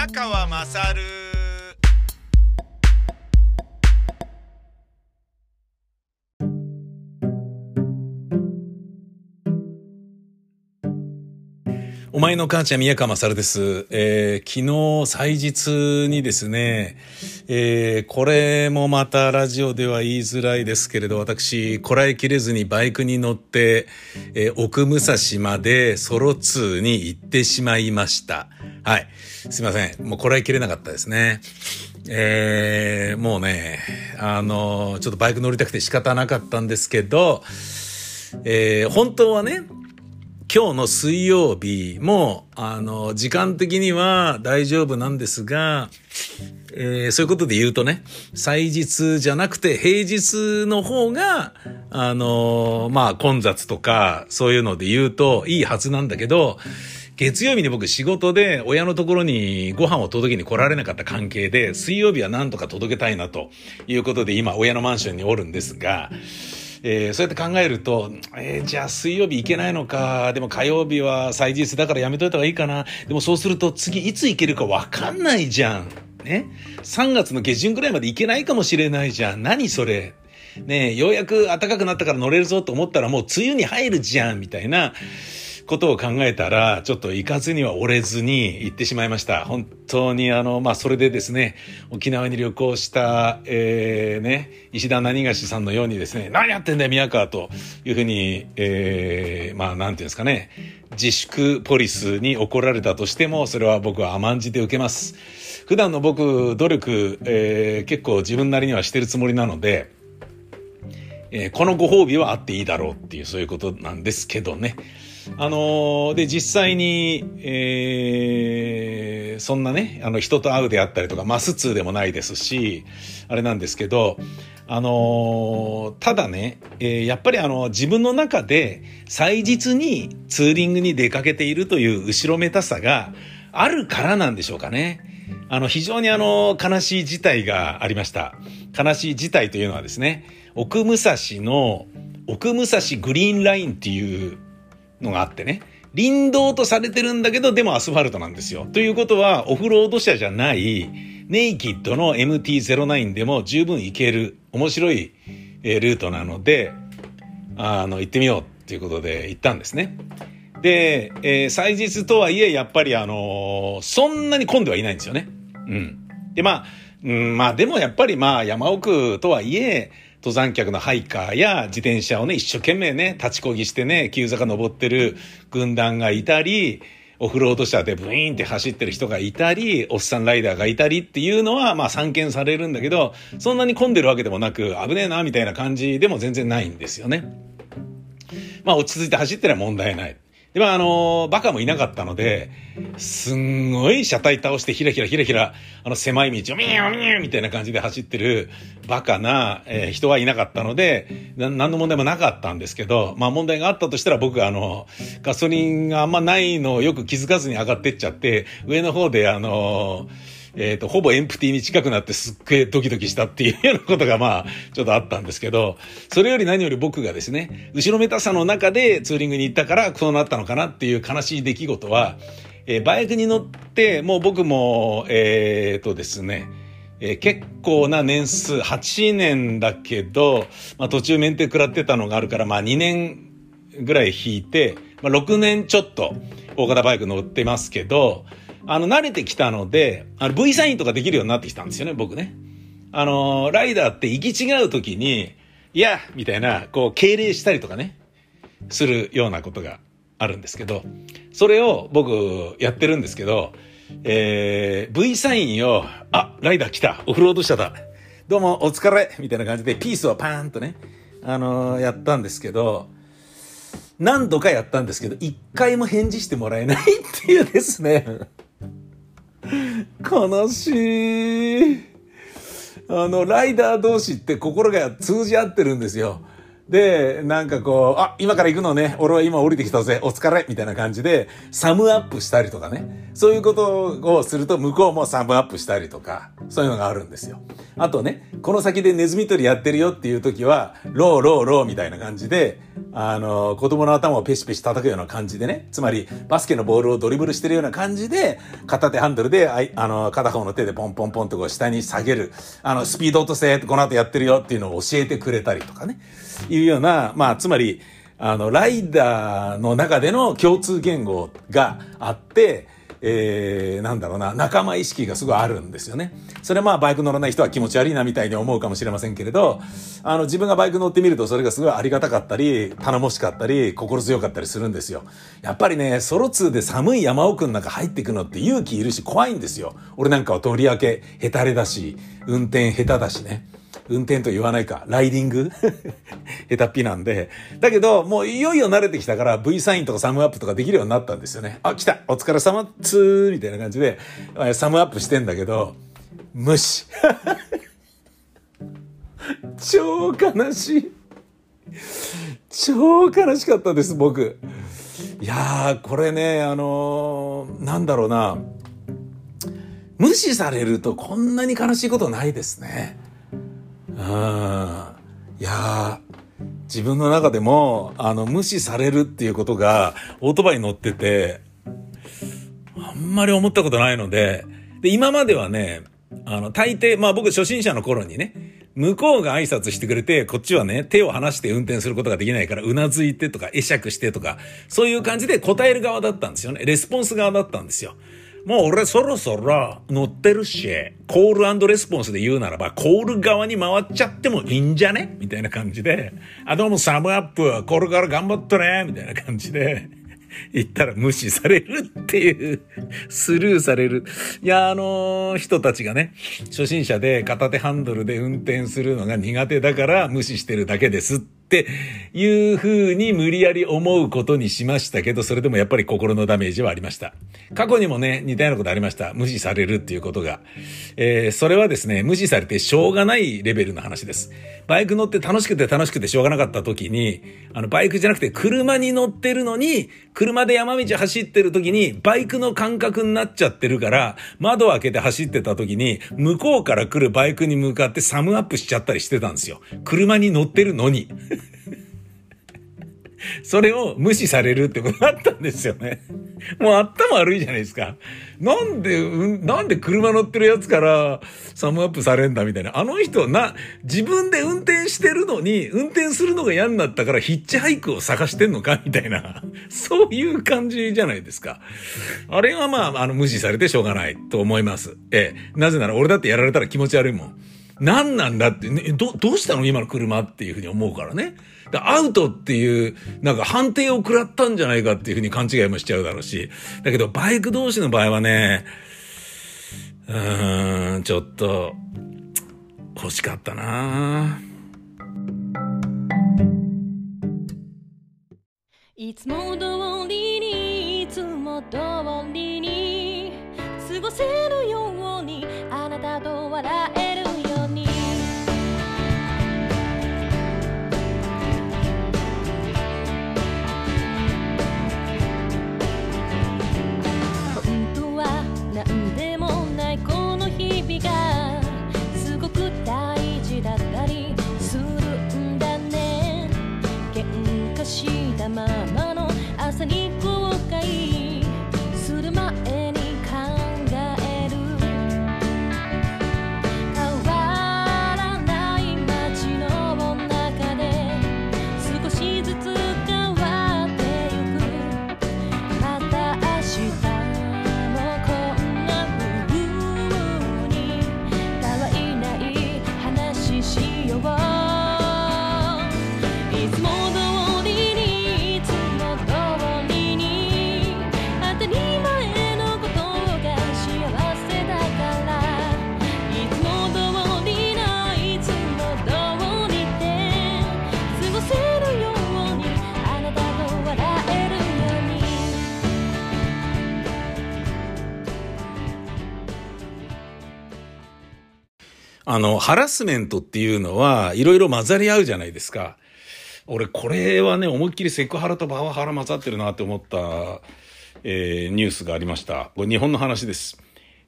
宮川まさるお前の母ちゃん宮川勝です。えー、昨日祭日にですね、えー、これもまたラジオでは言いづらいですけれど、私、こらえきれずにバイクに乗って、えー、奥武蔵までソロ2に行ってしまいました。はい。すいません。もうこらえきれなかったですね。えー、もうね、あの、ちょっとバイク乗りたくて仕方なかったんですけど、えー、本当はね、今日の水曜日も、あの、時間的には大丈夫なんですが、えー、そういうことで言うとね、祭日じゃなくて平日の方が、あの、まあ、混雑とか、そういうので言うといいはずなんだけど、月曜日に僕仕事で親のところにご飯を届けに来られなかった関係で、水曜日はなんとか届けたいなということで今親のマンションにおるんですが、えー、そうやって考えると、えー、じゃあ水曜日行けないのか、でも火曜日は祭日だからやめといた方がいいかな。でもそうすると次いつ行けるかわかんないじゃん。ね？3月の下旬ぐらいまで行けないかもしれないじゃん。何それ？ねようやく暖かくなったから乗れるぞと思ったらもう梅雨に入るじゃん、みたいな。ことを考えたら、ちょっと行かずには折れずに行ってしまいました。本当にあの、まあ、それでですね、沖縄に旅行した、えー、ね、石田何がしさんのようにですね、何やってんだよ、宮川というふうに、えー、まあ、なんていうんですかね、自粛ポリスに怒られたとしても、それは僕は甘んじて受けます。普段の僕、努力、えー、結構自分なりにはしてるつもりなので、えー、このご褒美はあっていいだろうっていう、そういうことなんですけどね。あのー、で、実際に、えー、そんなね、あの、人と会うであったりとか、マス2でもないですし、あれなんですけど、あのー、ただね、え、やっぱりあの、自分の中で、祭日にツーリングに出かけているという後ろめたさがあるからなんでしょうかね。あの、非常にあの、悲しい事態がありました。悲しい事態というのはですね、奥武蔵の、奥武蔵グリーンラインっていうのがあってね。林道とされてるんだけど、でもアスファルトなんですよ。ということは、オフロード車じゃない、ネイキッドの MT-09 でも十分行ける、面白い、え、ルートなので、あの、行ってみようっていうことで行ったんですね。で、えー、祭日とはいえ、やっぱりあのー、そんなに混んではいないんですよね。うん。で、まあ、うん、まあでもやっぱりまあ山奥とはいえ、登山客のハイカーや自転車をね、一生懸命ね、立ちこぎしてね、急坂登ってる軍団がいたり、オフロード車でブイーンって走ってる人がいたり、おっさんライダーがいたりっていうのは、まあ散見されるんだけど、そんなに混んでるわけでもなく、危ねえな、みたいな感じでも全然ないんですよね。まあ落ち着いて走ってりゃ問題ない。で、まあ、あの、バカもいなかったので、すんごい車体倒してひらひらひらひら、あの狭い道をミューミューみたいな感じで走ってるバカな、えー、人はいなかったので、何の問題もなかったんですけど、まあ問題があったとしたら僕あの、ガソリンがあんまないのをよく気づかずに上がってっちゃって、上の方であの、えっ、ー、と、ほぼエンプティに近くなってすっげえドキドキしたっていうようなことがまあ、ちょっとあったんですけど、それより何より僕がですね、後ろめたさの中でツーリングに行ったからそうなったのかなっていう悲しい出来事は、えー、バイクに乗って、もう僕も、えっ、ー、とですね、えー、結構な年数、8年だけど、まあ途中メンテ食らってたのがあるから、まあ2年ぐらい引いて、まあ6年ちょっと大型バイク乗ってますけど、あの、慣れてきたので、あの、V サインとかできるようになってきたんですよね、僕ね。あの、ライダーって行き違う時に、いやみたいな、こう、敬礼したりとかね、するようなことがあるんですけど、それを僕やってるんですけど、えー、V サインを、あ、ライダー来た、オフロード車だ、どうもお疲れみたいな感じでピースをパーンとね、あのー、やったんですけど、何度かやったんですけど、一回も返事してもらえないっていうですね。悲しい。あの、ライダー同士って心が通じ合ってるんですよ。で、なんかこう、あ、今から行くのね、俺は今降りてきたぜ、お疲れみたいな感じで、サムアップしたりとかね。そういうことをすると、向こうもサムアップしたりとか、そういうのがあるんですよ。あとね、この先でネズミ捕りやってるよっていう時は、ローローローみたいな感じで、あの、子供の頭をペシペシ叩くような感じでね、つまり、バスケのボールをドリブルしてるような感じで、片手ハンドルで、あいあの、片方の手でポンポンポンとこう下に下げる、あの、スピード落とせ、この後やってるよっていうのを教えてくれたりとかね。いうような、まあ、つまり、あの、ライダーの中での共通言語があって、えー、なんだろうな、仲間意識がすごいあるんですよね。それはまあバイク乗らない人は気持ち悪いなみたいに思うかもしれませんけれど、あの自分がバイク乗ってみるとそれがすごいありがたかったり、頼もしかったり、心強かったりするんですよ。やっぱりね、ソロ2で寒い山奥の中入ってくのって勇気いるし怖いんですよ。俺なんかはとりわけヘタレだし、運転下手だしね。運転と言わないか、ライディング？下手っぴなんで。だけど、もういよいよ慣れてきたから V サインとかサムアップとかできるようになったんですよね。あ、来たお疲れ様つーみたいな感じで、サムアップしてんだけど、無視。超悲しい。超悲しかったです、僕。いやー、これね、あのー、なんだろうな。無視されるとこんなに悲しいことないですね。いや自分の中でも、あの、無視されるっていうことが、オートバイに乗ってて、あんまり思ったことないので、で、今まではね、あの、大抵、まあ僕初心者の頃にね、向こうが挨拶してくれて、こっちはね、手を離して運転することができないから、うなずいてとか、会釈してとか、そういう感じで答える側だったんですよね。レスポンス側だったんですよ。もう俺そろそろ乗ってるし、コールレスポンスで言うならば、コール側に回っちゃってもいいんじゃね？みたいな感じで、あ、どうもサムアップ、これから頑張ってね？みたいな感じで、言ったら無視されるっていう、スルーされる。いや、あのー、人たちがね、初心者で片手ハンドルで運転するのが苦手だから無視してるだけですってていう風に無理やり思うことにしましたけど、それでもやっぱり心のダメージはありました。過去にもね、似たようなことありました。無視されるっていうことが。えー、それはですね、無視されてしょうがないレベルの話です。バイク乗って楽しくて楽しくてしょうがなかった時に、あの、バイクじゃなくて車に乗ってるのに、車で山道走ってる時に、バイクの感覚になっちゃってるから、窓開けて走ってた時に、向こうから来るバイクに向かってサムアップしちゃったりしてたんですよ。車に乗ってるのに。それを無視されるってことだったんですよね。もう頭悪いじゃないですか。なんで、うん、なんで車乗ってるやつからサムアップされんだみたいな。あの人な、自分で運転してるのに、運転するのが嫌になったからヒッチハイクを探してんのかみたいな。そういう感じじゃないですか。あれはまあ、あの、無視されてしょうがないと思います。ええ。なぜなら俺だってやられたら気持ち悪いもん。何なんだって、ね、ど、どうしたの？今の車っていうふうに思うからね。アウトっていう、なんか判定を食らったんじゃないかっていうふうに勘違いもしちゃうだろうし。だけど、バイク同士の場合はね、うーん、ちょっと、欲しかったないつも通りにいつも通りに過ごせるようにあなたと笑えあの、ハラスメントっていうのは、いろいろ混ざり合うじゃないですか。俺これはね、思いっきりセクハラとパワハラ混ざってるなって思った、えー、ニュースがありました。これ日本の話です。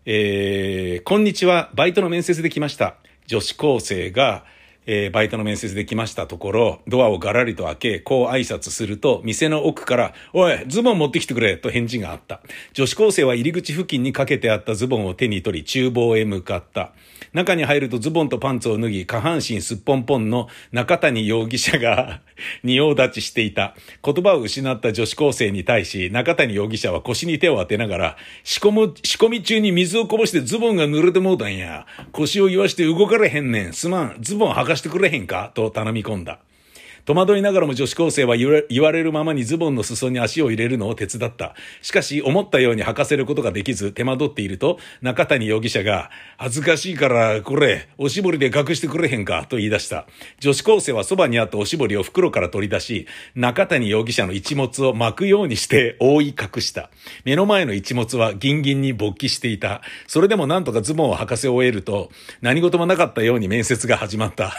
えー、こんにちは。バイトの面接で来ました。女子高生が、えー、バイトの面接で来ましたところ、ドアをガラリと開け、こう挨拶すると、店の奥から、おい、ズボン持ってきてくれと返事があった。女子高生は入り口付近にかけてあったズボンを手に取り、厨房へ向かった。中に入るとズボンとパンツを脱ぎ、下半身すっぽんぽんの中谷容疑者が仁王立ちしていた。言葉を失った女子高生に対し、中谷容疑者は腰に手を当てながら、仕込む、仕込み中に水をこぼしてズボンが濡れてもうたんや。腰を言わして動かれへんねん。すまん。ズボン履かしてくれへんか？と頼み込んだ。戸惑いながらも女子高生は言われるままにズボンの裾に足を入れるのを手伝った。しかし、思ったように履かせることができず、手間取っていると、中谷容疑者が、恥ずかしいから、これ、おしぼりで隠してくれへんか、と言い出した。女子高生はそばにあったおしぼりを袋から取り出し、中谷容疑者の一物を巻くようにして覆い隠した。目の前の一物はギンギンに勃起していた。それでもなんとかズボンを履かせ終えると、何事もなかったように面接が始まった。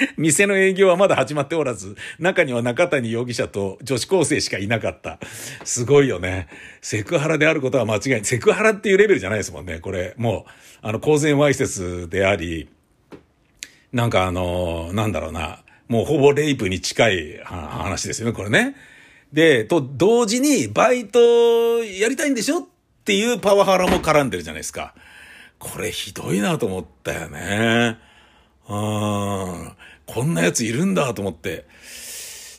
店の営業はまだ始まっておらず、中には中谷容疑者と女子高生しかいなかった。すごいよね。セクハラであることは間違いない。セクハラっていうレベルじゃないですもんね。これ、もう、あの、公然わいせつであり、なんかあの、なんだろうな。もうほぼレイプに近い話ですよね、これね。で、と、同時に、バイトやりたいんでしょっていうパワハラも絡んでるじゃないですか。これひどいなと思ったよね。うん。こんなやついるんだと思って。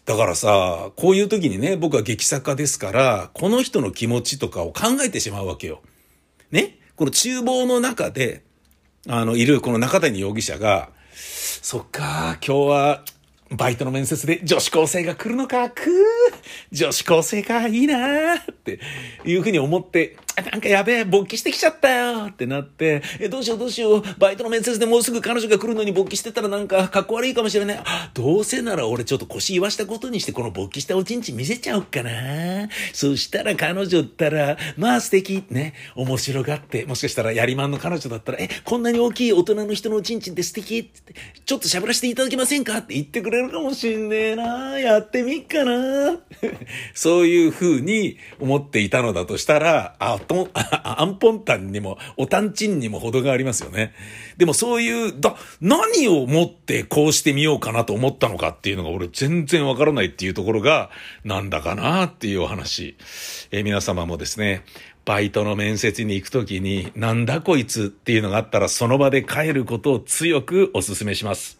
だからさ、こういう時にね、僕は劇作家ですから、この人の気持ちとかを考えてしまうわけよ。ね？この厨房の中で、あの、いるこの中谷容疑者が、そっか、今日はバイトの面接で女子高生が来るのか、くー、女子高生か、いいなーっていうふうに思って、なんかやべえ、勃起してきちゃったよってなって、え、どうしようどうしよう、バイトの面接でもうすぐ彼女が来るのに勃起してたらなんかかっこ悪いかもしれない。どうせなら俺ちょっと腰言わしたことにしてこの勃起したおちんち見せちゃおっかな。そしたら彼女ったら、まあ素敵、ね、面白がって、もしかしたらやりまんの彼女だったら、え、こんなに大きい大人の人のおちんちんって素敵って、ちょっとしゃぶらせていただけませんかって言ってくれるかもしんねえな。やってみっかな。そういう風に思っていたのだとしたら、あ、と、アンポンタンにも、おたんちんにも程がありますよね。でもそういう、だ、何をもってこうしてみようかなと思ったのかっていうのが俺全然わからないっていうところが、なんだかなっていうお話。えー、皆様もですね、バイトの面接に行くときに、なんだこいつっていうのがあったらその場で帰ることを強くお勧めします。